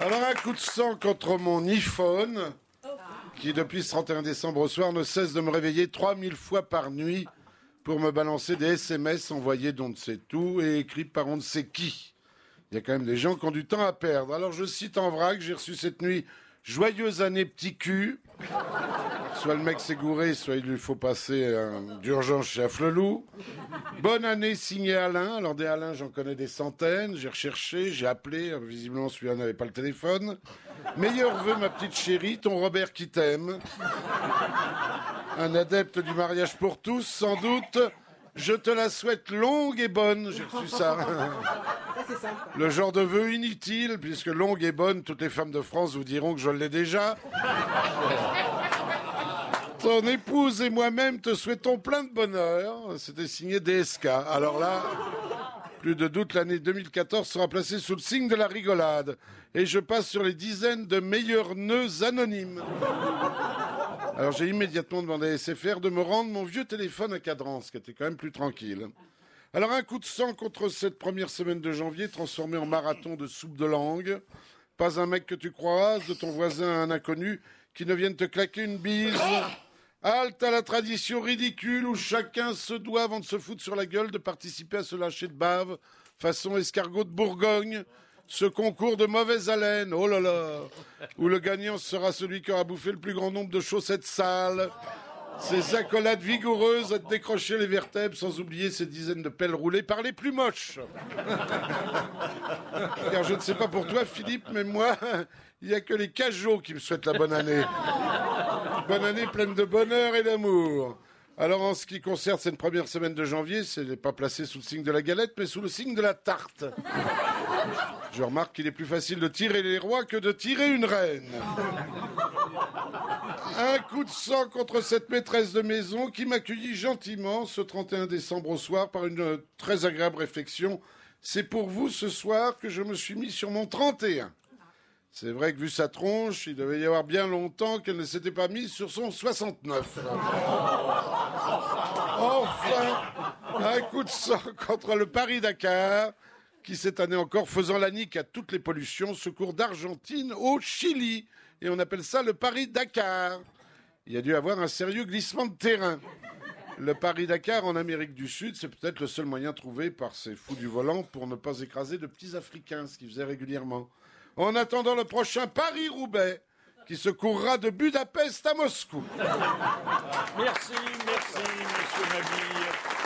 Alors un coup de sang contre mon iPhone, qui depuis ce 31 décembre au soir ne cesse de me réveiller 3000 fois par nuit pour me balancer des SMS envoyés d'on ne sait où et écrits par on ne sait qui. Il y a quand même des gens qui ont du temps à perdre. Alors je cite en vrac, j'ai reçu cette nuit Joyeuse année petit cul. Soit le mec s'est gouré, soit il lui faut passer d'urgence chez Afflelou. Bonne année signé Alain. Alors des Alain, j'en connais des centaines. J'ai recherché, j'ai appelé. Visiblement, celui-là n'avait pas le téléphone. Meilleur vœu, ma petite chérie, ton Robert qui t'aime. Un adepte du mariage pour tous, sans doute. Je te la souhaite longue et bonne. J'ai reçu ça. Le genre de vœu inutile, puisque longue et bonne, toutes les femmes de France vous diront que je l'ai déjà. Ton épouse et moi-même te souhaitons plein de bonheur. C'était signé DSK. Alors là, plus de doute, l'année 2014 sera placée sous le signe de la rigolade. Et je passe sur les dizaines de meilleurs nœuds anonymes. Alors j'ai immédiatement demandé à SFR de me rendre mon vieux téléphone à cadence, qui était quand même plus tranquille. Alors un coup de sang contre cette première semaine de janvier transformée en marathon de soupe de langue. Pas un mec que tu croises, de ton voisin un inconnu, qui ne vienne te claquer une bise. Halte à la tradition ridicule où chacun se doit, avant de se foutre sur la gueule, de participer à ce lâcher de bave, façon escargot de Bourgogne. Ce concours de mauvaise haleine, oh là là, où le gagnant sera celui qui aura bouffé le plus grand nombre de chaussettes sales. Ces accolades vigoureuses à décrocher les vertèbres, sans oublier ces dizaines de pelles roulées par les plus moches. Car je ne sais pas pour toi, Philippe, mais moi, il n'y a que les cajots qui me souhaitent la bonne année. Bonne année pleine de bonheur et d'amour. Alors en ce qui concerne cette première semaine de janvier, ce n'est pas placé sous le signe de la galette, mais sous le signe de la tarte. Je remarque qu'il est plus facile de tirer les rois que de tirer une reine. Un coup de sang contre cette maîtresse de maison qui m'accueillit gentiment ce 31 décembre au soir par une très agréable réflexion. C'est pour vous ce soir que je me suis mis sur mon 31. C'est vrai que vu sa tronche, il devait y avoir bien longtemps qu'elle ne s'était pas mise sur son 69. Enfin, un coup de sang contre le Paris-Dakar, qui cette année encore faisant la nique à toutes les pollutions, secours d'Argentine au Chili. Et on appelle ça le Paris-Dakar. Il y a dû avoir un sérieux glissement de terrain. Le Paris-Dakar en Amérique du Sud, c'est peut-être le seul moyen trouvé par ces fous du volant pour ne pas écraser de petits Africains, ce qu'ils faisaient régulièrement. En attendant le prochain Paris-Roubaix, qui se courra de Budapest à Moscou. Merci, merci, monsieur Mabille.